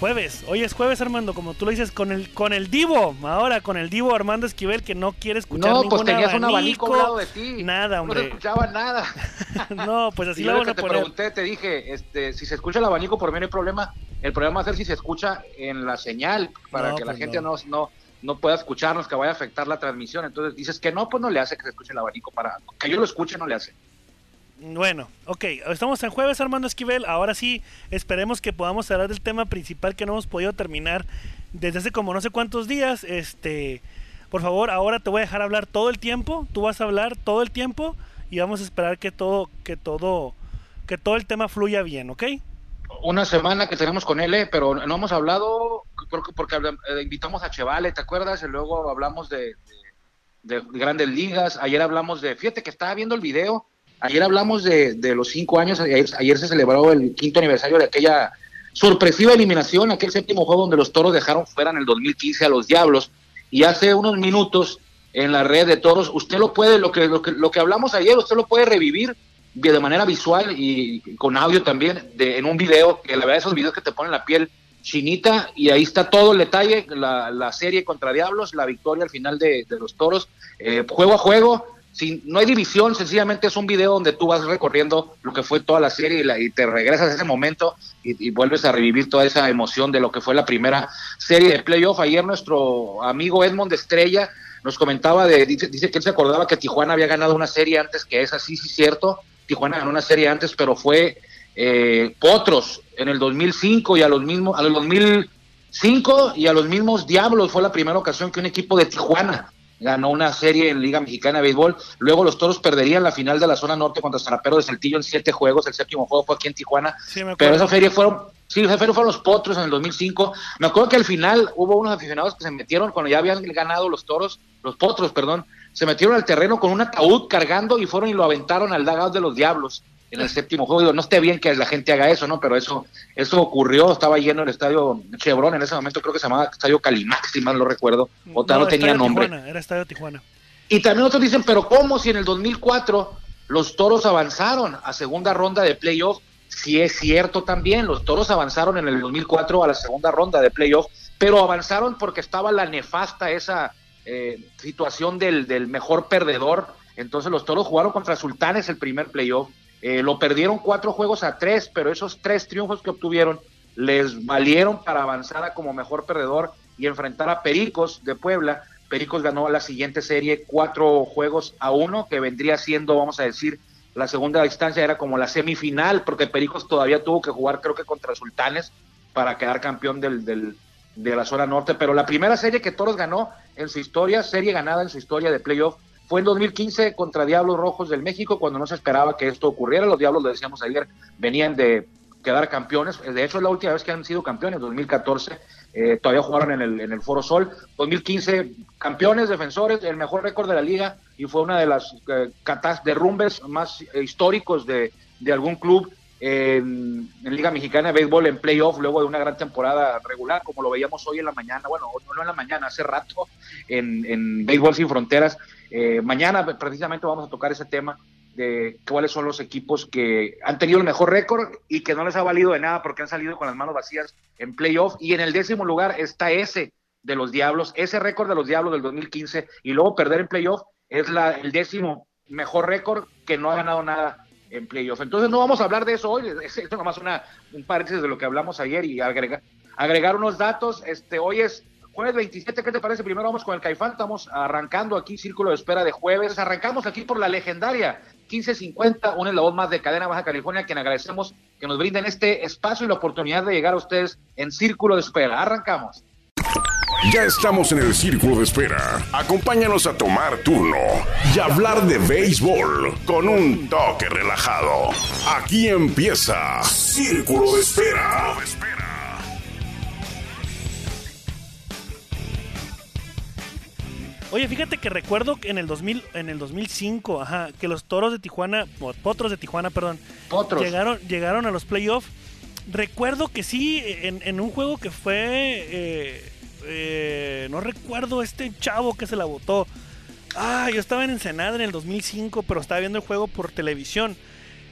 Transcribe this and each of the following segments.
Jueves, hoy es jueves Armando, como tú lo dices, con el con el Divo, ahora con el Divo Armando Esquivel que no quiere escuchar No, ningún pues tenías un abanico, abanico al lado de ti. Nada, No hombre. escuchaba nada. no, pues así Y lo vamos a te poner. pregunté, te dije, este, si se escucha el abanico por mí no hay problema. El problema va a ser si se escucha en la señal, para No, que la pues gente no. no. no no pueda escucharnos, que vaya a afectar la transmisión. Entonces dices que no, pues no le hace que se escuche el abanico. Para que yo lo escuche, no le hace. Bueno, ok, estamos en jueves Armando Esquivel, ahora sí esperemos que podamos hablar del tema principal que no hemos podido terminar desde hace como no sé cuántos días. Este, por favor, ahora te voy a dejar hablar todo el tiempo, tú vas a hablar todo el tiempo y vamos a esperar que todo, que todo, que todo el tema fluya bien, ¿ok? Una semana que tenemos con él, eh, pero no hemos hablado, porque habla- eh, invitamos a Chevale, ¿te acuerdas? Y luego hablamos de- de grandes ligas. Ayer hablamos de, fíjate que estaba viendo el video, ayer hablamos de, de los cinco años, ayer, ayer se celebró el quinto aniversario de aquella sorpresiva eliminación, aquel séptimo juego donde los toros dejaron fuera en el 2015 a los Diablos. Y hace unos minutos en la red de toros, usted lo puede, lo que, lo que, lo que hablamos ayer, usted lo puede revivir de manera visual y con audio también de, en un video, que la verdad esos videos que te ponen la piel chinita y ahí está todo el detalle, la, la serie contra Diablos, la victoria al final de, de los toros, eh, juego a juego, sin, no hay división, sencillamente es un video donde tú vas recorriendo lo que fue toda la serie y, la- y te regresas a ese momento y, vuelves a revivir toda esa emoción de lo que fue la primera serie de playoff. Ayer nuestro amigo Edmond Estrella nos comentaba, de, dice, dice que él se acordaba que Tijuana había ganado una serie antes que esa, sí, sí, cierto, Tijuana ganó una serie antes, pero fue eh, Potros en el 2005 y a los mismos, a los 2005 y a los mismos Diablos fue la primera ocasión que un equipo de Tijuana ganó una serie en Liga Mexicana de Béisbol. Luego los Toros perderían la final de la zona norte contra Zarapero de Saltillo en siete juegos. El séptimo juego fue aquí en Tijuana. Sí, Pero esa feria fueron, sí, esa fueron los Potros en el 2005. Me acuerdo que al final hubo unos aficionados que se metieron cuando ya habían ganado los Toros, los Potros, perdón, se metieron al terreno con un ataúd cargando y fueron y lo aventaron al dugout de los Diablos en el séptimo juego. Digo, no esté bien que la gente haga eso, ¿no? Pero eso, eso ocurrió, estaba lleno el estadio Chevron en ese momento, creo que se llamaba Estadio Calimax, si mal no recuerdo, o tal no, tenía nombre. Tijuana, era Estadio Tijuana. Y también otros dicen, pero ¿cómo si en el 2004 los toros avanzaron a segunda ronda de playoff? Sí es cierto también, los toros avanzaron en el 2004 a la segunda ronda de playoff, pero avanzaron porque estaba la nefasta esa eh, situación del, del mejor perdedor. Entonces los toros jugaron contra Sultanes el primer playoff, eh, lo perdieron cuatro juegos a tres, pero esos tres triunfos que obtuvieron les valieron para avanzar a como mejor perdedor y enfrentar a Pericos de Puebla. Pericos ganó la siguiente serie cuatro juegos a uno, que vendría siendo, vamos a decir, la segunda instancia era como la semifinal, porque Pericos todavía tuvo que jugar, creo que contra Sultanes, para quedar campeón del, del- de la zona norte. Pero la primera serie que Toros ganó en su historia, serie ganada en su historia de playoff, fue en 2015 contra Diablos Rojos del México, cuando no se esperaba que esto ocurriera. Los Diablos, lo decíamos ayer, venían de quedar campeones. De hecho, es la última vez que han sido campeones, 2014. eh, todavía jugaron en el, en el Foro Sol. 2015, campeones, defensores, el mejor récord de la liga y fue una de las eh, derrumbes más históricos de, algún club en, Liga Mexicana de Béisbol en playoff, luego de una gran temporada regular, como lo veíamos hoy en la mañana, bueno, no, en la mañana, hace rato, en Béisbol Sin Fronteras. Eh, mañana precisamente vamos a tocar ese tema de cuáles son los equipos que han tenido el mejor récord y que no les ha valido de nada porque han salido con las manos vacías en playoff. Y en el décimo lugar está ese de los Diablos, ese récord de los Diablos del 2015 y luego perder en playoff es la, el décimo mejor récord que no ha ganado nada en playoff. Entonces no vamos a hablar de eso hoy, es, es nomás una, un paréntesis de lo que hablamos ayer y agregar, agregar unos datos. Este, hoy es jueves 27, ¿qué te parece? Primero vamos con el Caifán, estamos arrancando aquí Círculo de Espera de jueves, arrancamos aquí por la legendaria 1550, una la voz más de Cadena Baja California, quien agradecemos que nos brinden este espacio y la oportunidad de llegar a ustedes en Círculo de Espera. Arrancamos. Ya estamos en el círculo de espera. Acompáñanos a tomar turno y hablar de béisbol con un toque relajado. Aquí empieza Círculo de Espera. Oye, fíjate que recuerdo que en el 2000, en el 2005, ajá, que los Toros de Tijuana, o Potros de Tijuana, perdón, Potros. llegaron llegaron a los playoffs. Recuerdo que sí, en, en un juego que fue, eh, eh, no recuerdo este chavo que se la votó. Ah, yo estaba en Ensenada en el 2005, pero estaba viendo el juego por televisión.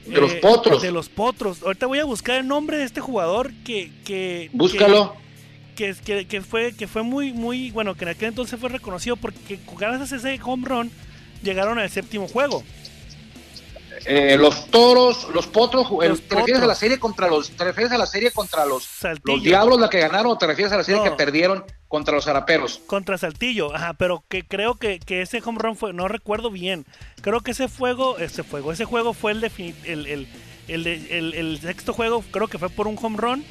De los potros. De los potros. Ahorita voy a buscar el nombre de este jugador que. que Búscalo. Que, que, que, fue, que fue muy, muy. Bueno, que en aquel entonces fue reconocido porque gracias a ese home run llegaron al séptimo juego. Eh, los toros, los potros, ¿te refieres a la serie contra los, te refieres a la serie contra los, los diablos la que ganaron o te refieres a la serie que perdieron contra los zaraperos? Contra Saltillo, ajá, pero que creo que, que, ese home run fue, no recuerdo bien, creo que ese fuego, ese fuego, ese juego fue el, el, el, el, el sexto juego, creo que fue por un home run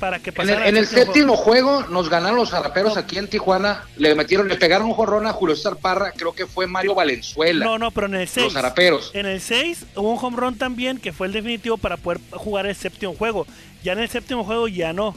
para que En el, séptimo juego. nos ganaron los zaraperos aquí en Tijuana. Le metieron, le pegaron un jorrón a Julio César Parra. Creo que fue Mario Valenzuela. No, no, pero en el 6. Los zaraperos. En el 6 hubo un home run también que fue el definitivo para poder jugar el séptimo juego. Ya en el séptimo juego ya no.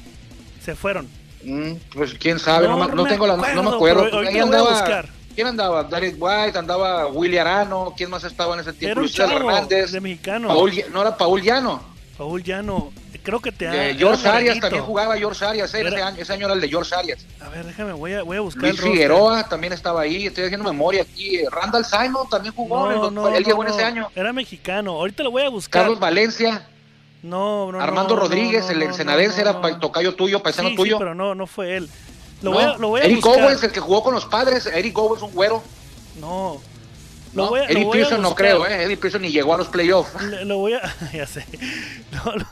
Se fueron. Mm, pues quién sabe, no, no, tengo la, no me acuerdo. Ahí andaba, ¿Quién andaba? Darius White, andaba Willy Arano, ¿quién más estaba en ese tiempo? Luis Hernández. De mexicano. no era Paul Llano. Paul Llano creo que te ha. George Arias también jugaba George Arias, ese, año, ese año era el de George Arias. A ver, déjame, voy a, voy a buscar. Luis Figueroa también estaba ahí, estoy haciendo memoria aquí. Randall Simon también jugó, no, no, él llegó en ese año. Era mexicano, ahorita lo voy a buscar. Carlos Valencia. No, no. Armando Rodríguez, el ensenadense era tocayo tuyo, paisano sí, tuyo. Sí, pero no, no fue él. Lo voy a, lo voy a Eric Owens, el que jugó con los padres, Eric Owens, un güero. No, lo voy a, Eddie Pearson no creo, ¿eh? Eddie Pearson ni llegó a los playoffs. Lo, voy a. Ya sé. Lo, lo,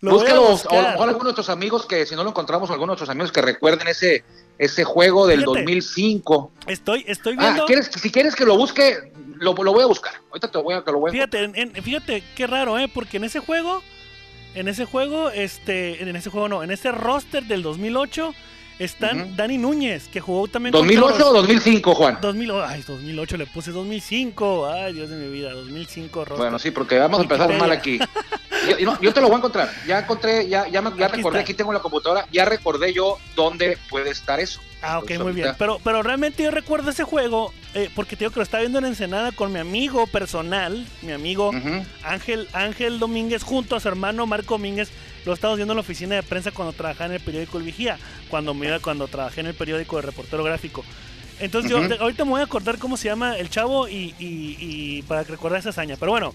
lo Búscalo, a, a, lo mejor algunos de nuestros amigos que, si no lo encontramos, algunos de nuestros amigos que recuerden ese, ese juego del Fíjate, 2005. Estoy, estoy ah, viendo. Ah, ¿quieres, si quieres que lo busque, lo, lo, voy a buscar. Ahorita te voy a, que lo voy a Fíjate, en, en, fíjate qué raro, ¿eh? Porque en ese juego, en ese juego, este, en ese juego no, en ese roster del 2008 están uh -huh. Dani Núñez, que jugó también ¿2008 o 2005, Juan? 2000, ay, 2008 le puse 2005. Ay, Dios de mi vida, 2005. Roster. Bueno, sí, porque vamos a empezar mal aquí. Yo, no, yo, te lo voy a encontrar. Ya encontré, ya, ya, me, ya aquí recordé, está. aquí tengo la computadora, ya recordé yo dónde puede estar eso. Ah, ok, muy bien. Pero, pero realmente yo recuerdo ese juego, eh, porque te digo que lo estaba viendo en Ensenada con mi amigo personal, mi amigo uh -huh. Ángel, Ángel Domínguez, junto a su hermano Marco Domínguez. Lo estaba viendo en la oficina de prensa cuando trabajaba en el periódico El Vigía, cuando me iba, cuando trabajé en el periódico de reportero gráfico. Entonces uh -huh. yo ahorita me voy a acordar cómo se llama el chavo y, y, y para recordar esa hazaña. Pero bueno,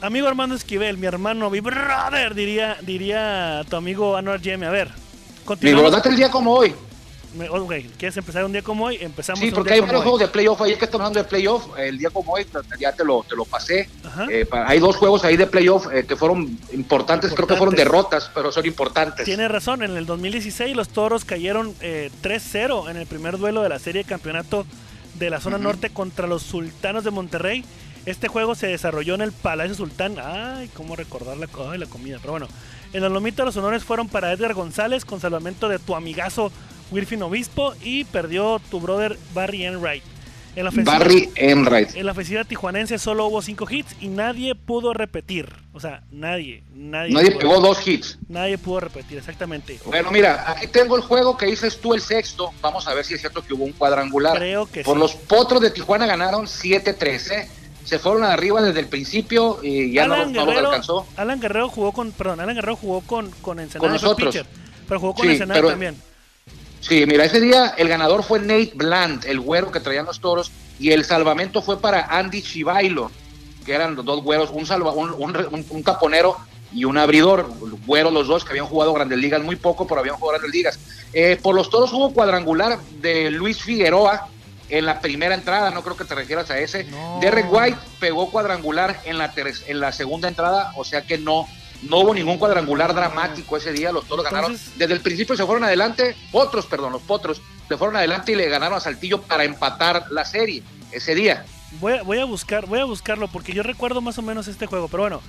amigo Armando Esquivel, mi hermano, mi brother, diría, diría tu amigo Anuar Yeme. A ver, mi bro, el día como hoy. Ok, ¿quieres empezar un día como hoy? Empezamos Sí, porque hay varios juegos de playoff. Ayer que estamos hablando de playoff, el día como hoy, ya te lo, te lo pasé. Eh, hay dos juegos ahí de playoff eh, que fueron importantes, importantes, creo que fueron derrotas, pero son importantes. Tiene razón, en el 2016 los toros cayeron eh, 3-0 en el primer duelo de la serie de campeonato de la zona uh -huh. norte contra los sultanos de Monterrey. Este juego se desarrolló en el Palacio Sultán. Ay, cómo recordar la, ay, la comida. Pero bueno, en el lomito los honores fueron para Edgar González con salvamento de tu amigazo Wilfin Obispo y perdió tu brother Barry Enright. En la ofensiva, Barry Enright. En la ofensiva tijuanense solo hubo cinco hits y nadie pudo repetir. O sea, nadie. Nadie, nadie pegó dos hits. Nadie pudo repetir, exactamente. Bueno, mira, aquí tengo el juego que dices tú el sexto. Vamos a ver si es cierto que hubo un cuadrangular. Creo que Por sí. los potros de Tijuana ganaron 7-3. ¿eh? se fueron arriba desde el principio y ya Alan no, Guerrero, no los alcanzó. Alan Guerrero jugó con, perdón, Alan Guerrero jugó con, con Ensenada, con nosotros. Pitcher, pero jugó con sí, Ensenada pero, también. Sí, mira, ese día el ganador fue Nate Bland, el güero que traían los toros, y el salvamento fue para Andy Chivailo, que eran los dos güeros, un, salva, un, un, un taponero y un abridor, güeros los dos que habían jugado grandes ligas, muy poco, pero habían jugado grandes ligas. Eh, por los toros hubo cuadrangular de Luis Figueroa, en la primera entrada, no creo que te refieras a ese. No. Derek White pegó cuadrangular en la, en la segunda entrada, o sea que no, no hubo ningún cuadrangular dramático ese día, los toros Entonces, ganaron. Desde el principio se fueron adelante, otros, perdón, los potros, se fueron adelante y le ganaron a Saltillo para empatar la serie ese día. Voy a, voy a buscar, voy a buscarlo porque yo recuerdo más o menos este juego, pero bueno,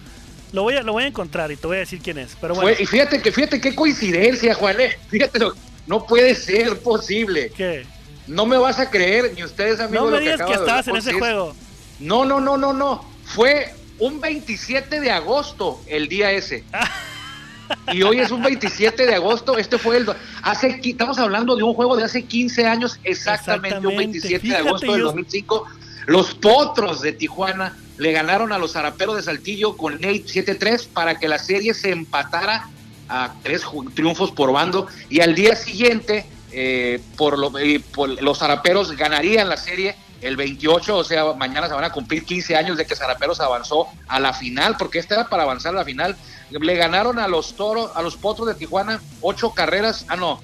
lo voy a, lo voy a encontrar y te voy a decir quién es. Pero bueno. Fue, y fíjate que, fíjate qué coincidencia, Juan, eh, fíjate, no puede ser posible. ¿Qué? No me vas a creer, ni ustedes, amigos. No me digas que, que estabas en ese juego. No, no, no, no, no. Fue un 27 de agosto el día ese. y hoy es un 27 de agosto. Este fue el. Hace, estamos hablando de un juego de hace 15 años, exactamente, exactamente. un 27 Fíjate, de agosto del 2005. Los potros de Tijuana le ganaron a los zaraperos de Saltillo con Nate 7-3 para que la serie se empatara a tres triunfos por bando. Y al día siguiente eh, por, lo, eh, por, los zaraperos ganarían la serie el 28, o sea, mañana se van a cumplir 15 años de que Zaraperos avanzó a la final, porque esta era para avanzar a la final. Le ganaron a los toros, a los potros de Tijuana, ocho carreras, ah no,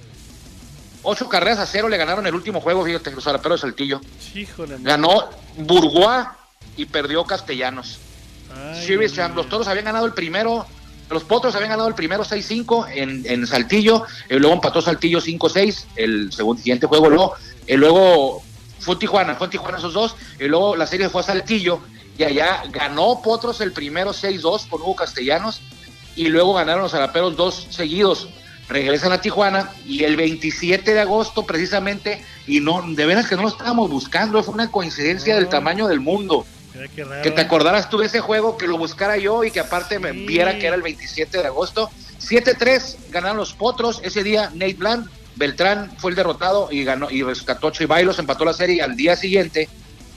ocho carreras a cero le ganaron el último juego, fíjate, los Zaraperos de Saltillo. Híjole, Ganó Bourgois y perdió Castellanos. Ay, Series Dios Champ. Los toros habían ganado el primero, los potros habían ganado el primero 6-5 en, en Saltillo, y luego empató Saltillo 5-6, el segundo siguiente juego, luego, y luego fue Tijuana, fue Tijuana esos dos, y luego la serie fue a Saltillo, y allá ganó Potros el primero 6-2 con Hugo Castellanos, y luego ganaron los Araperos dos seguidos. Regresan a Tijuana y el 27 de agosto precisamente, y no, de veras que no lo estábamos buscando, fue una coincidencia No. del tamaño del mundo. Raro, Que te acordaras tú de ese juego, que lo buscara yo y que aparte me viera que era el 27 de agosto. 7-3 ganaron los Potros. Ese día Nate Bland, Beltrán fue el derrotado y ganó y rescató a Bailos, empató la serie y al día siguiente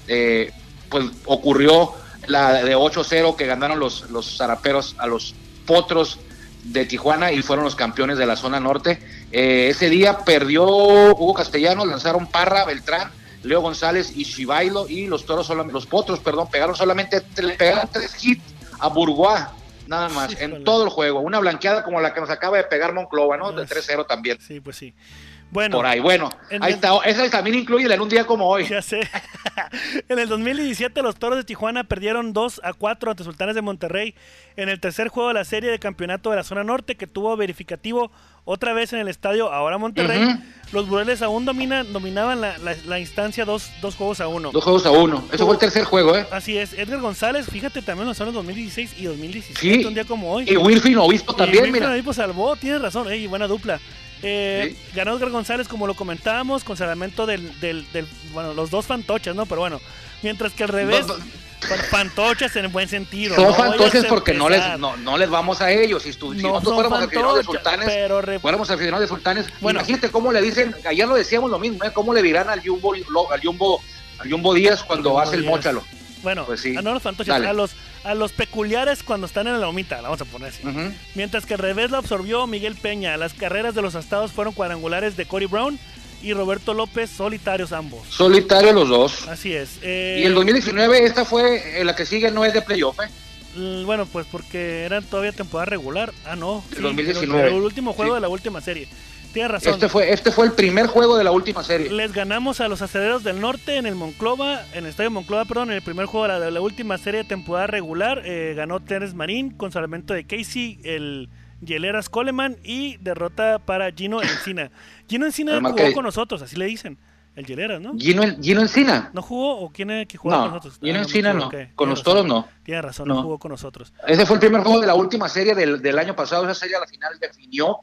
eh, pues ocurrió la de 8-0 que ganaron los, los zaraperos a los Potros de Tijuana y fueron los campeones de la zona norte. Eh, ese día perdió Hugo Castellanos, lanzaron Parra, Beltrán, Leo González y Chivailo y los toros los potros, perdón, pegaron solamente pegaron tres hits a Bourgois, nada más, en todo el juego. Una blanqueada como la que nos acaba de pegar Monclova, ¿no? De Pues, 3-0 también. Sí, pues sí. Bueno, Por ahí, bueno, en ahí el- está. Esa también incluye en un día como hoy. Ya sé. en el 2017 los Toros de Tijuana perdieron 2 a 4 ante Sultanes de Monterrey en el tercer juego de la serie de campeonato de la zona norte que tuvo verificativo otra vez en el estadio ahora Monterrey. Los Bureles aún dominan, dominaban la, la- la instancia dos, dos juegos a uno. Dos juegos a uno. Eso fue el tercer juego, ¿eh? Así es, Edgar González, fíjate también los años 2016 y 2017, Sí. un día como hoy. Y Wilfrin Obispo también, Y mira. Obispo salvó, tienes razón, ey, buena dupla. Eh, Sí. Ganó Edgar González, como lo comentábamos, con salvamento del, del, del- bueno, los dos fantoches, ¿no? Pero bueno, mientras que al revés, No, no. fan- fantoches en buen sentido. Son no fantoches porque no les, no, no les vamos a ellos. Si, nosotros fuéramos aficionados de sultanes, pero fuéramos aficionados de sultanes, Bueno. imagínate cómo le dicen, ayer lo decíamos lo mismo, ¿eh? ¿Cómo le dirán al Jumbo, al Jumbo, al Jumbo Díaz cuando Jumbo hace el mochalo? Bueno, Pues sí. a no los fantoches, a los, a los peculiares cuando están en la lomita, la vamos a poner así. Mientras que al revés lo absorbió Miguel Peña. Las carreras de los astados fueron cuadrangulares de Cory Brown y Roberto López, solitarios ambos. Solitario los dos. Así es. eh, Y el 2019, esta fue, eh, la que sigue no es de playoff, ¿eh? Bueno, pues porque eran todavía temporada regular. Ah, no. El sí, 2019. El, el último juego Sí. de la última serie. Tienes razón. Este fue, este fue el primer juego de la última serie. Les ganamos a los aceleros del norte en el Monclova, en el estadio Monclova, perdón, en el primer juego de la, de la última serie de temporada regular. eh, ganó Terence Marín con salvamento de Casey, el Yeleras Coleman y derrota para Gino Encina. Gino Encina jugó que- con nosotros, así le dicen. El Yeleras, ¿no? Gino, Gino Encina. ¿No jugó o quién era que jugaba con No, nosotros? Gino Ah, Encina no. Con los toros no. Tienes razón, no. No. jugó con nosotros. Ese fue el primer juego de la última serie del, del año pasado. Esa serie a la final definió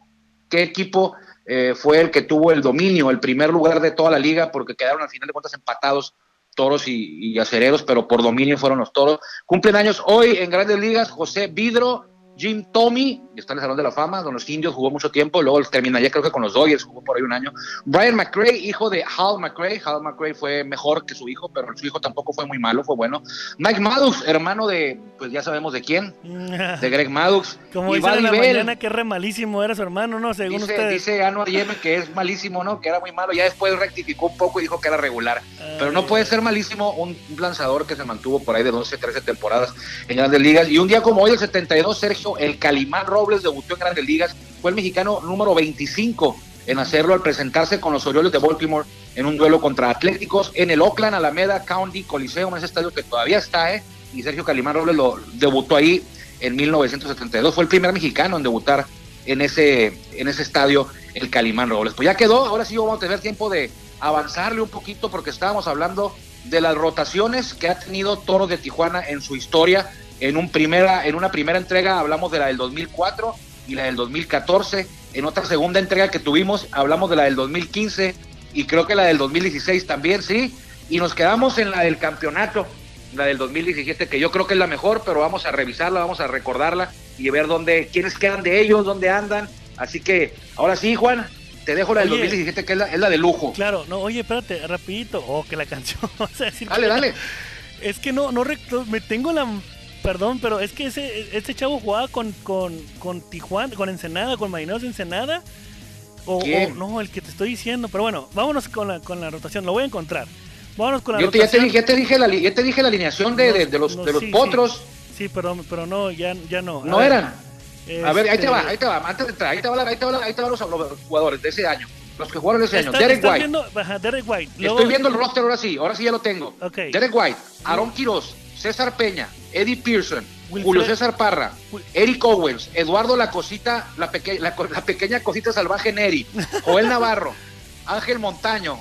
qué equipo eh, fue el que tuvo el dominio, el primer lugar de toda la liga, porque quedaron al final de cuentas empatados toros y, y acereros, pero por dominio fueron los toros. Cumplen años hoy en grandes ligas José Vidro, Jim Tomey, que está en el Salón de la Fama, con los indios jugó mucho tiempo, luego terminaría creo que con los Dodgers, jugó por ahí un año. Brian McRae, hijo de Hal McRae, Hal McRae fue mejor que su hijo, pero su hijo tampoco fue muy malo, fue bueno. Mike Maddox, hermano de, pues ya sabemos de quién, de Greg Maddox. Como y dicen en la Bell. mañana que re malísimo era su hermano, ¿no? Según Dice, ustedes. dice Anwar Yemen que es malísimo, ¿no? Que era muy malo. Ya después rectificó un poco y dijo que era regular. Pero no puede ser malísimo un lanzador que se mantuvo por ahí de 12, 13 temporadas en Grandes Ligas. Y un día como hoy, el 72, Sergio El Calimán Robles debutó en Grandes Ligas. Fue el mexicano número 25 en hacerlo al presentarse con los Orioles de Baltimore en un duelo contra Atléticos en el Oakland Alameda County Coliseum, ese estadio que todavía está, ¿eh? Y Sergio Calimán Robles lo debutó ahí en 1972. Fue el primer mexicano en debutar en ese, en ese estadio, el Calimán Robles. Pues ya quedó, ahora sí vamos a tener tiempo de avanzarle un poquito porque estábamos hablando de las rotaciones que ha tenido Toros de Tijuana en su historia. En, un primera, en una primera entrega hablamos de la del 2004 y la del 2014. En otra segunda entrega que tuvimos hablamos de la del 2015 y creo que la del 2016 también, sí. Y nos quedamos en la del campeonato, la del 2017, que yo creo que es la mejor, pero vamos a revisarla, vamos a recordarla y ver dónde, quiénes quedan de ellos, dónde andan. Así que ahora sí, Juan, te dejo la del Oye. 2017, que es la, es la de lujo. Claro, no, oye, espérate, rapidito. Oh, que la canción. Vamos a decir Dale, que- dale. Es que no, no me tengo la perdón, pero es que ese este chavo jugaba con con con Tijuana, con Ensenada, con Marineros de Ensenada. O, no, el que te estoy diciendo, pero bueno, vámonos con la con la rotación, lo voy a encontrar. Vámonos con la Yo te, ya, te rotación. dije, ya, te dije la, ya te dije la alineación de, de- de los, No, de los sí, potros. Sí, pero, pero no, ya, ya no. A No ver, eran. A ver, ahí te este, va, ahí te va. Antes de entrar, ahí te va, ahí te va, ahí te van los, los jugadores de ese año. Los que jugaron ese año. Derek White. viendo- ajá, Derek White. Luego- Estoy viendo el roster ahora sí, ahora sí ya lo tengo. Ok. Derek White, Aaron Quiroz, César Peña, Eddie Pearson, Wilfred- Julio César Parra, Eric Owens, Eduardo la cosita, la, peque- la, co- la pequeña cosita salvaje Neri, Joel Navarro, Ángel Montaño,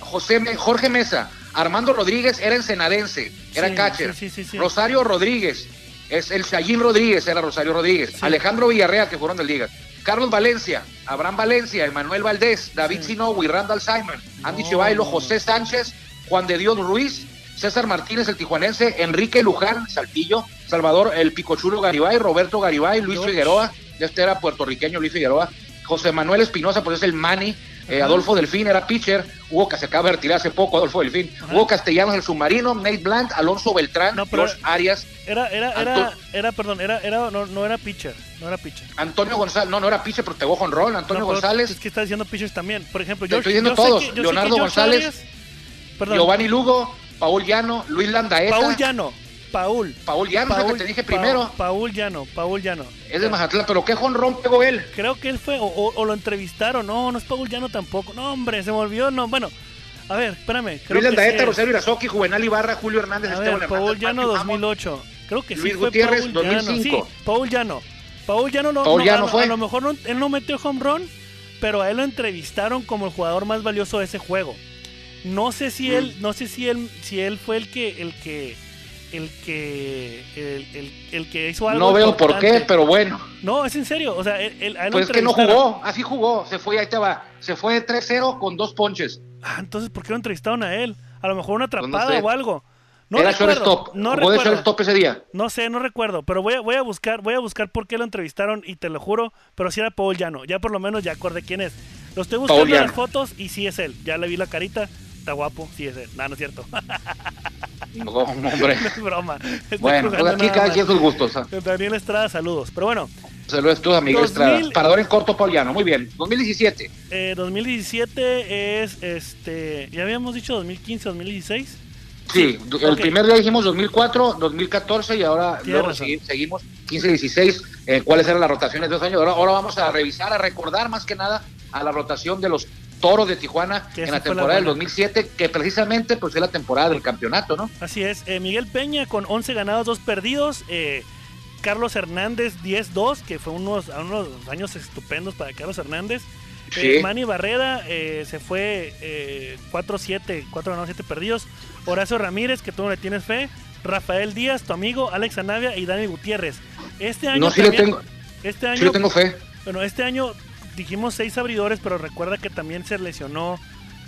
José Me- Jorge Mesa, Armando Rodríguez era ensenadense, era Sí, catcher, sí, sí. Rosario Rodríguez, es el Sayín Rodríguez, era Rosario Rodríguez. Alejandro Villarreal, que fueron de liga, Carlos Valencia, Abraham Valencia, Emanuel Valdés, David. Sinowi, Randall Simon, Andy No. José Sánchez, Juan de Dios Ruiz, César Martínez, el tijuanense, Enrique Luján, Saltillo, Salvador, el Picochulo Garibay, Roberto Garibay, Luis. Figueroa, este era puertorriqueño Luis Figueroa, José Manuel Espinosa, pues es el Mani, eh. Adolfo Delfín era pitcher, Hugo que se acaba de retirar hace poco, Adolfo Delfín, Ajá. Hugo Castellanos el submarino, Nate Blunt, Alonso Beltrán, No, pero- Arias, Era, era, era, era, perdón, era, era, no, no era pitcher, no era pitcher. Antonio González, no, no era pitcher, pero pegó con rol, Antonio No, González, Es que está diciendo pitchers también. Por ejemplo, Te yo estoy diciendo yo sé todos. que- yo sé que Leonardo González, Arias- perdón, Giovanni Lugo, Paul Llano, Luis Landaeta, Paul Llano, Paul. Paul Llano, es el que te dije primero. Paul Llano, Paul Llano. Es de Mazatlán, pero ¿qué jonrón pegó él? Creo que él fue, o, o- o lo entrevistaron. No, no es Paul Llano tampoco. No, hombre, se me olvidó. No, bueno, a ver, espérame. Creo Luis Landaeta, sí. Rosario Irazoki, Juvenal Ibarra, Julio Hernández, A Esteban ver, Hernández, Paul Llano Hammond. 2008. Creo que sí Luis fue Gutiérrez, Paul 2005. Llano. Sí, Paul Llano. Paul Llano no, Paul no, Llano a, fue. a lo mejor no- él no metió home run, pero a él lo entrevistaron como el jugador más valioso de ese juego. No sé si Mm. él, no sé si él, si él fue el que, el que, el que, el, el- el que hizo algo. No veo por qué, pero bueno. No, es en serio. O sea, él, él- Pues es que no jugó, así jugó. Se fue, ahí te va. Se fue 3-0 con dos ponches. Ah, entonces, ¿por qué lo entrevistaron a él? A lo mejor una Pues no atrapada sé. o algo. No Era recuerdo. shortstop. No recuerdo. shortstop ese día. No sé, no recuerdo, pero voy a, voy a buscar, voy a buscar por qué lo entrevistaron y te lo juro, pero si era Paul Llano, ya por lo menos ya acordé quién es. Lo estoy buscando en las fotos y sí es él, ya le vi la carita, está guapo, sí es él. No, no es cierto. No, hombre. no es broma. Estoy Bueno, pues aquí cada quien sus gustos. ¿ah? Daniel Estrada, saludos. Pero bueno, Saludos tú a Miguel 2000. Estrada. Parador en corto, Pauliano. Muy bien. 2017. eh, 2017 es este, ya habíamos dicho 2015, 2016. Sí, el primer día dijimos 2004, 2014 y ahora luego seguimos 15, 16. eh, ¿Cuáles eran las rotaciones de dos años? Ahora, ahora vamos a revisar, a recordar más que nada a la rotación de los toros de Tijuana en la temporada del buena. 2007, que precisamente pues es la temporada del campeonato, ¿no? Así es, eh, Miguel Peña con 11 ganados, 2 perdidos. eh, Carlos Hernández 10-2, que fue unos, unos años estupendos para Carlos Hernández. Eh, Sí. Manny Barrera eh, se fue eh, 4-7, 4 ganados, 7 perdidos. Horacio Ramírez, que tú no le tienes fe. Rafael Díaz, tu amigo, Alex Anavia y Dani Gutiérrez. Este año No, sí le también- tengo, este año, sí le tengo fe. bueno, este año dijimos seis abridores, pero recuerda que también se lesionó,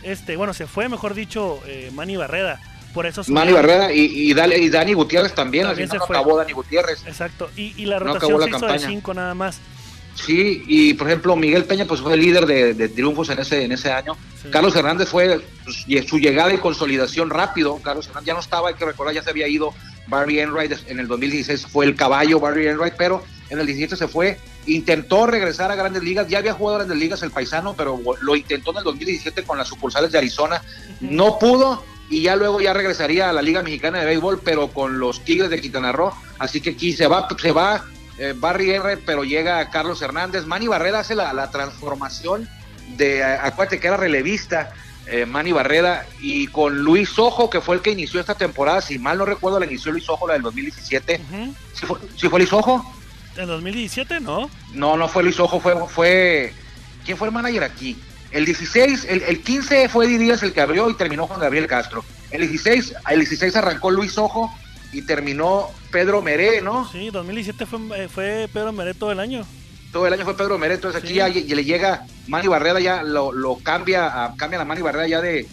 este, bueno, se fue, mejor dicho, eh, Manny Barrera. Por eso Manny. Barrera y, y, Dale- y Dani Gutiérrez también, También se fue. acabó Dani Gutiérrez. Exacto, y, y la No rotación acabó la se hizo de. 5 nada más. Sí, y por ejemplo, Miguel Peña pues fue el líder de, de triunfos en ese, en ese año. Sí. Carlos Hernández fue pues, su llegada y consolidación rápido. Carlos Hernández ya no estaba, hay que recordar, ya se había ido Barry Enright en el 2016, fue el caballo Barry Enright, pero en el 17 se fue, intentó regresar a grandes ligas, ya había jugado a grandes ligas el paisano, pero lo intentó en el 2017 con las sucursales de Arizona, no pudo y ya luego ya regresaría a la Liga Mexicana de Béisbol, pero con los Tigres de Quintana Roo, así que aquí se va, se va eh, Barry Enright, pero llega Carlos Hernández, Manny Barrera hace la, la transformación de, eh, acuérdate que era relevista, eh, Manny Barrera, y con Luis Ojo, que fue el que inició esta temporada, si mal no recuerdo, la inició Luis Ojo, la del 2017. Ujú. ¿Sí fue, sí fue Luis Ojo? En 2017, ¿no? No, no fue Luis Ojo, fue, fue... ¿Quién fue el manager aquí? El 16, el, el 15 fue Eddie Díaz el que abrió y terminó Juan Gabriel Castro. El 16, el 16 arrancó Luis Ojo y terminó Pedro Meré, ¿no? Sí, 2017 fue, eh, fue Pedro Meré todo el año. todo el año fue Pedro Meré, entonces aquí ya le llega Manny Barrera, ya lo, lo cambia, a, cambia la Manny Barrera ya de,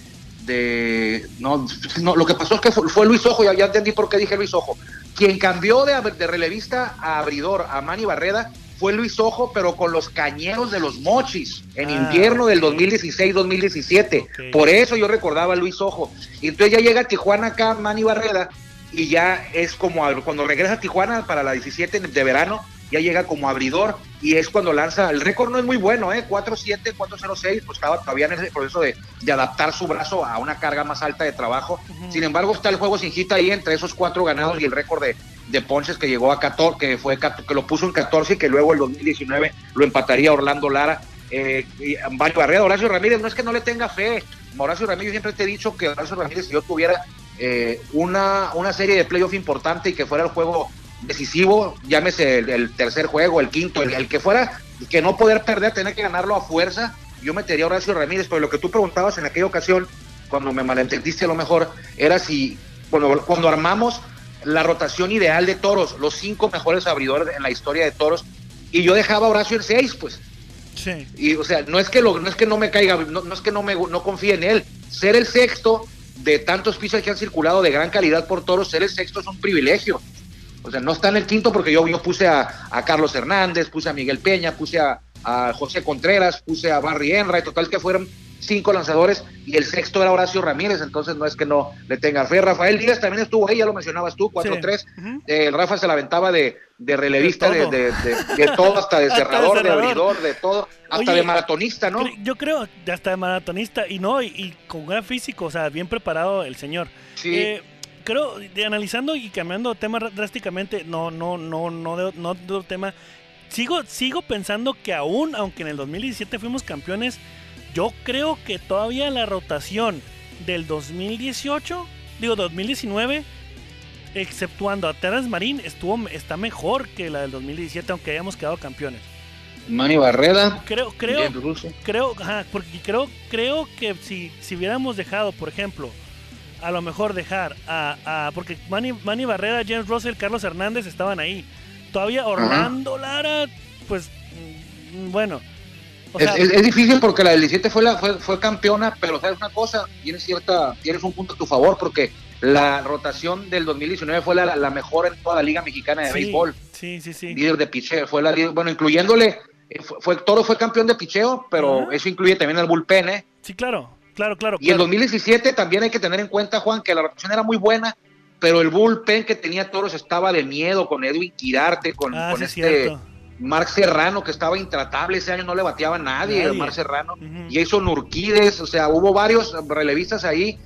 de no, no, lo que pasó es que fue, fue Luis Ojo, ya, ya entendí por qué dije Luis Ojo. Quien cambió de, de relevista a abridor a Manny Barrera fue Luis Ojo, pero con los cañeros de los mochis en Ah, invierno del ok. 2016-2017. Ok. Por eso yo recordaba a Luis Ojo. Y entonces ya llega a Tijuana acá Manny Barrera y ya es como cuando regresa a Tijuana para la 17 de verano ya llega como abridor y es cuando lanza, el récord no es muy bueno, ¿eh? 4-7, 4-0-6, pues estaba todavía en ese proceso de, de, adaptar su brazo a una carga más alta de trabajo. Sin embargo, está el juego sin hit ahí entre esos cuatro ganados y el récord de, de ponches que llegó a 14, que, fue, que lo puso en 14 y que luego el 2019 lo empataría Orlando Lara. Eh, Mario Barrera, Horacio Ramírez, no es que no le tenga fe. Horacio Ramírez siempre te he dicho que Horacio Ramírez, si yo tuviera eh, una, una serie de playoff importante y que fuera el juego decisivo, llámese el, tercer juego, el quinto, el, que fuera, que no poder perder, tener que ganarlo a fuerza, yo metería a Horacio Ramírez, pero lo que tú preguntabas en aquella ocasión, cuando me malentendiste a lo mejor, era si, bueno, cuando armamos la rotación ideal de toros, los cinco mejores abridores en la historia de toros, y yo dejaba a Horacio en seis, pues. Sí. Y, o sea, no es que, lo, no, es que no me caiga, no, no es que no, me, no confíe en él. Ser el sexto de tantos pisos que han circulado de gran calidad por toros, ser el sexto es un privilegio. O sea, no está en el quinto porque yo, yo puse a, a Carlos Hernández, puse a Miguel Peña, puse a, a José Contreras, puse a Barry Enra, total que fueron cinco lanzadores y el sexto era Horacio Ramírez, entonces no es que no le tenga fe. Rafael Díaz también estuvo ahí, ya lo mencionabas tú, 4-3. Eh, el Rafa se la aventaba de, de relevista, de, de, de, todo, hasta de cerrador, de abridor, de todo, hasta de maratonista, ¿no? Yo creo, hasta de maratonista, y no, y, con gran físico, o sea, bien preparado el señor. Sí. Eh, creo, de, analizando y cambiando tema drásticamente, no, no, no, no, de, no de tema. Sigo, sigo pensando que aún, aunque en el 2017 fuimos campeones, yo creo que todavía la rotación del 2018, digo 2019, exceptuando a Terras Marín, estuvo, está mejor que la del 2017, aunque hayamos quedado campeones. Manny Barrera. Creo, creo, creo, ajá, porque creo, creo que si, si hubiéramos dejado, por ejemplo, a lo mejor dejar a, a porque Manny, Manny, Barrera, James Russell, Carlos Hernández estaban ahí. Todavía Orlando Lara, pues mm, bueno, es, difícil porque la del 17 fue, la, fue, fue campeona, pero sabes una cosa, tienes, cierta, tienes un punto a tu favor porque la rotación del 2019 fue la, la mejor en toda la Liga Mexicana de béisbol. Sí, sí, sí. Líder de picheo, fue la bueno, incluyéndole, eh, fue, Toro fue campeón de picheo, pero eso incluye también el bullpen, ¿eh? Sí, claro, claro, claro. Y el 2017 también hay que tener en cuenta, Juan, que la rotación era muy buena, pero el bullpen que tenía Toros estaba de miedo con Edwin Quirarte, con, ah, con sí, este... Cierto Marc Serrano, que estaba intratable ese año, no le bateaba a nadie, nadie. Marc Serrano, uh -huh. y eso Nurquides, o sea, hubo varios relevistas ahí,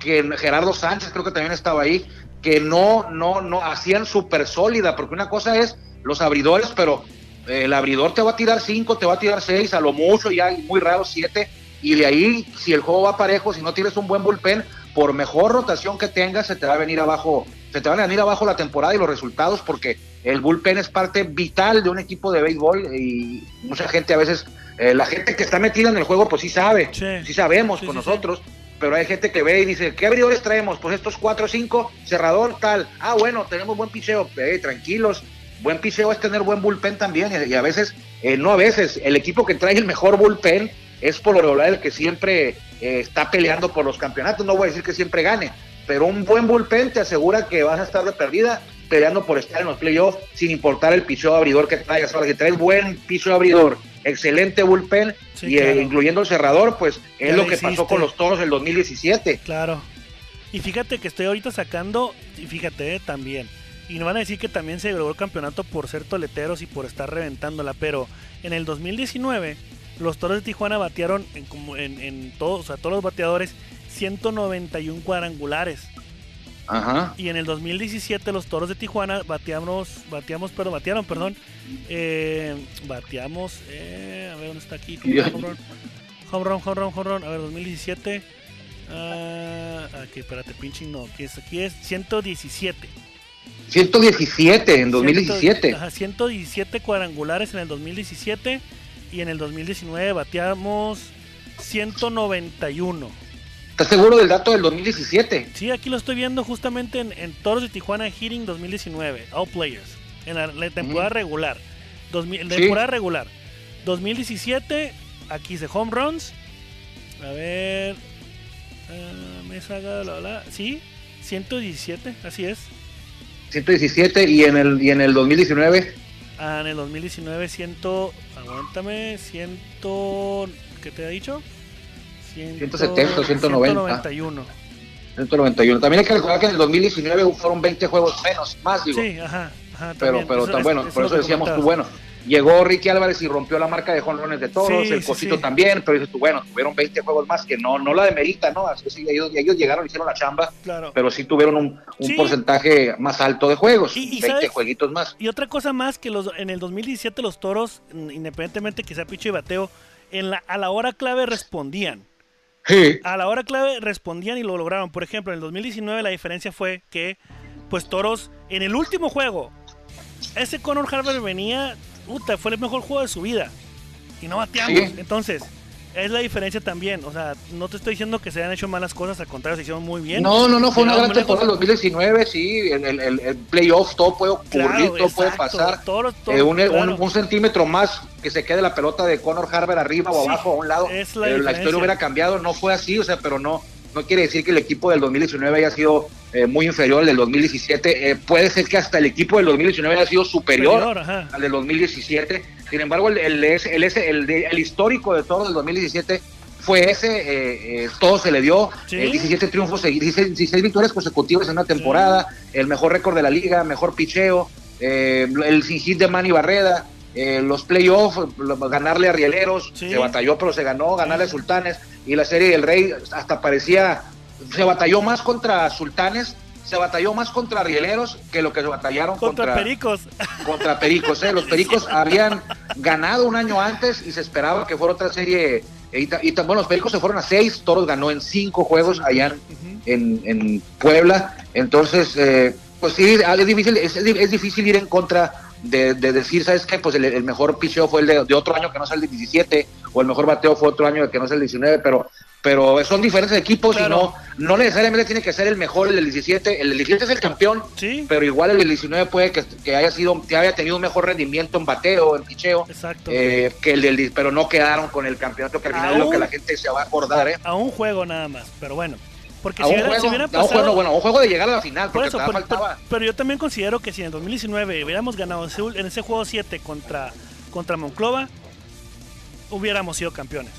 que Gerardo Sánchez creo que también estaba ahí, que no, no, no, hacían súper sólida, porque una cosa es los abridores, pero el abridor te va a tirar cinco, te va a tirar seis, a lo mucho, ya muy raro siete, y de ahí, si el juego va parejo, si no tienes un buen bullpen, por mejor rotación que tengas, se te va a venir abajo, se te van a venir abajo la temporada y los resultados, porque el bullpen es parte vital de un equipo de béisbol y mucha gente a veces, eh, la gente que está metida en el juego, pues sí sabe, sí, sí sabemos sí, con sí, nosotros, pero hay gente que ve y dice, ¿qué abridores traemos? Pues estos cuatro o cinco, cerrador, tal, ah, bueno, tenemos buen picheo, eh, tranquilos, buen picheo es tener buen bullpen también, y, a veces, eh, no a veces, el equipo que trae el mejor bullpen es por lo regular el que siempre eh, está peleando por los campeonatos, no voy a decir que siempre gane, pero un buen bullpen te asegura que vas a estar de perdida peleando por estar en los playoffs sin importar el piso abridor que traigas. Ahora, si traes buen piso abridor, excelente bullpen, sí, y, claro. eh, incluyendo el cerrador, pues es ya lo que hiciste. pasó con los toros en el 2017. Claro. Y fíjate que estoy ahorita sacando, y fíjate eh, también, y no van a decir que también se logró el campeonato por ser toleteros y por estar reventándola, pero en el 2019 los toros de Tijuana batearon en, en, en todos, o sea, todos los bateadores 191 cuadrangulares. Ajá. Y en el 2017 los toros de Tijuana bateamos, bateamos, pero batearon, perdón. Eh, bateamos, eh, a ver dónde está aquí. Home run, home run, home run, home run. A ver, 2017. Uh, aquí, espérate, pinching no. Aquí es, aquí es 117. 117 en 2017. 100, ajá, 117 cuadrangulares en el 2017 y en el 2019 bateamos 191. ¿Estás seguro del dato del 2017? Sí, aquí lo estoy viendo justamente en, en Toros de Tijuana Heating 2019, All Players, en la, la temporada regular. Dos, en la sí. temporada regular. 2017, aquí dice home runs. A ver. Uh, me saga, bla, bla. Sí, 117, así es. 117 y en el, y en el 2019. Ah, en el 2019, 100. Aguántame, 100. ¿Qué te ha dicho? 170, 190. 191. 191. También hay que recordar que en el 2019 fueron 20 juegos menos, más digo. Sí, ajá. pero, pero tan bueno, por eso decíamos tú, bueno, llegó Ricky Álvarez y rompió la marca de jonrones de toros, el Cosito también, pero dices tú, bueno, tuvieron 20 juegos más que no, no la demerita, ¿no? Así, ellos, ellos llegaron, hicieron la chamba, pero sí tuvieron un, porcentaje más alto de juegos, y, 20 jueguitos más. Y otra cosa más, que los en el 2017 los toros, independientemente que sea picho y bateo, en la, a la hora clave respondían. A la hora clave respondían y lo lograron. Por ejemplo, en el 2019 la diferencia fue que, pues Toros, en el último juego, ese Conor Harvard venía, puta, fue el mejor juego de su vida. Y no bateamos. Entonces, es la diferencia también. O sea, no te estoy diciendo que se hayan hecho malas cosas, al contrario, se hicieron muy bien. No, no, no, fue una gran temporada el 2019, sí, el, el, playoff, todo puede ocurrir, todo puede pasar. Eh, un, centímetro más que se quede la pelota de Conor Harber arriba o abajo a un lado. la, eh, la historia hubiera cambiado, no fue así, o sea, pero no no quiere decir que el equipo del 2019 haya sido eh, muy inferior al del 2017. Eh, puede ser que hasta el equipo del 2019 haya sido superior, al del 2017. Sin embargo, el, el, el, el, histórico de todo del 2017 fue ese, eh, todo se le dio, 17 triunfos, 16, 16, victorias consecutivas en una temporada, el mejor récord de la liga, mejor picheo, el sin hit de Manny Barreda, los playoffs, ganarle a Rieleros, se batalló pero se ganó, ganarle a Sultanes y la serie del Rey hasta parecía, se batalló más contra Sultanes, se batalló más contra Rieleros que lo que se batallaron contra, Pericos. Contra Pericos, ¿eh? los Pericos habían ganado un año antes y se esperaba que fuera otra serie. Y, y bueno, los Pericos se fueron a seis, Toros ganó en cinco juegos allá en, en Puebla. Entonces, eh, pues sí, es difícil, es, es difícil ir en contra de, decir, ¿sabes qué? Pues el, mejor picheo fue el de, otro año que no es el de 17, o el mejor bateo fue otro año que no es el 19, pero pero son diferentes equipos y no, no necesariamente tiene que ser el mejor el del 17. El del 17 es el campeón, pero igual el del 19 puede que, haya sido que haya tenido un mejor rendimiento en bateo, en picheo, eh, que el del pero no quedaron con el campeonato que al final es lo que la gente se va a acordar. ¿eh? A un juego nada más, pero bueno. Porque si, hubiera, pasado... un juego, bueno, un juego de llegar a la final, porque eso, pero, yo también considero que si en el 2019 hubiéramos ganado en ese juego 7 contra, contra Monclova, hubiéramos sido campeones.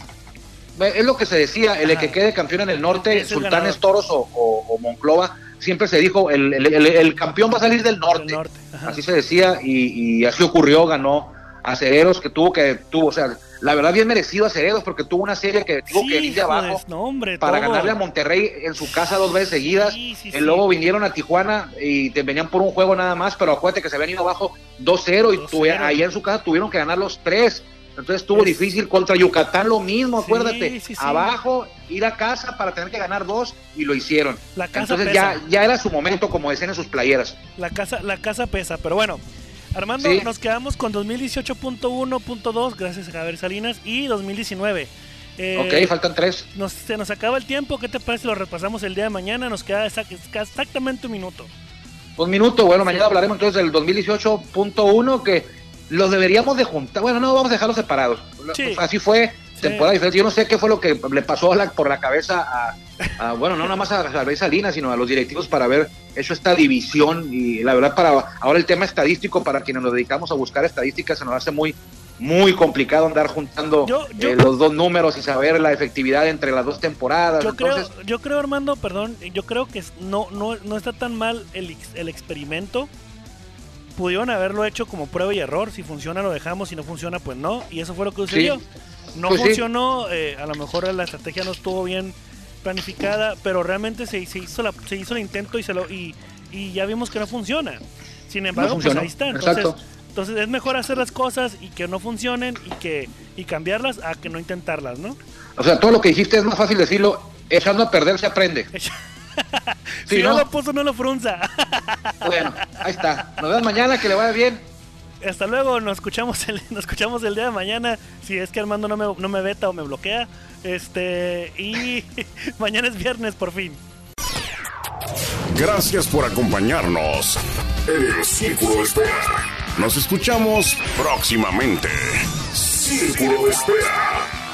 Es lo que se decía, el que quede campeón en el norte, Sultanes Toros o, Monclova, siempre se dijo, el, el, campeón va a salir del norte. así se decía y, y así ocurrió, ganó Acereros que tuvo que, tuvo, o sea, la verdad bien merecido a Acereros porque tuvo una serie que tuvo que ir de abajo para ganarle a Monterrey en su casa dos veces seguidas. y luego vinieron a Tijuana y te venían por un juego nada más, pero acuérdate que se habían ido abajo 2-0 y ahí en su casa tuvieron que ganar los tres. Entonces estuvo difícil contra Yucatán lo mismo, acuérdate. Abajo, ir a casa para tener que ganar dos y lo hicieron. La casa Entonces ya, ya era su momento, como decían en sus playeras. La casa, la casa pesa, pero bueno, Armando, nos quedamos con 2018.1.2, gracias a Javier Salinas, y 2019. Eh, ok, faltan tres. Nos, se nos acaba el tiempo, ¿qué te parece si lo repasamos el día de mañana? Nos queda exactamente un minuto. Un minuto, bueno, mañana hablaremos entonces del 2018.1 que los deberíamos de juntar. Bueno, no, vamos a dejarlos separados. Así fue, temporada diferente. Yo no sé qué fue lo que le pasó por la cabeza a, bueno, no nada más a Javier Salinas, sino a los directivos para haber hecho esta división. Y la verdad, para ahora el tema estadístico, para quienes nos dedicamos a buscar estadísticas, se nos hace muy muy complicado andar juntando eh, los dos números y saber la efectividad entre las dos temporadas. Yo, creo, yo creo, Armando, perdón, yo creo que no, no, no está tan mal el, el experimento pudieron haberlo hecho como prueba y error. Si funciona, lo dejamos. Si no funciona, pues no. Y eso fue lo que sucedió. No pues funcionó, eh, a lo mejor la estrategia no estuvo bien planificada, pero realmente se, se hizo, la, se hizo el intento y, se lo, y, y ya vimos que no funciona. Sin embargo, pues ahí está. Entonces, entonces es mejor hacer las cosas y que no funcionen y que y cambiarlas a que no intentarlas, ¿no? O sea, todo lo que dijiste es más fácil decirlo, echando a perder se aprende. si no? lo puso, no lo frunza. bueno, ahí está. Nos vemos mañana, que le vaya bien hasta luego, nos escuchamos el, nos escuchamos el día de mañana. Si es que Armando no me, no me veta o me bloquea. Este, y mañana es viernes por fin. Gracias por acompañarnos en el Círculo de Espera. Nos escuchamos próximamente. Círculo de Espera.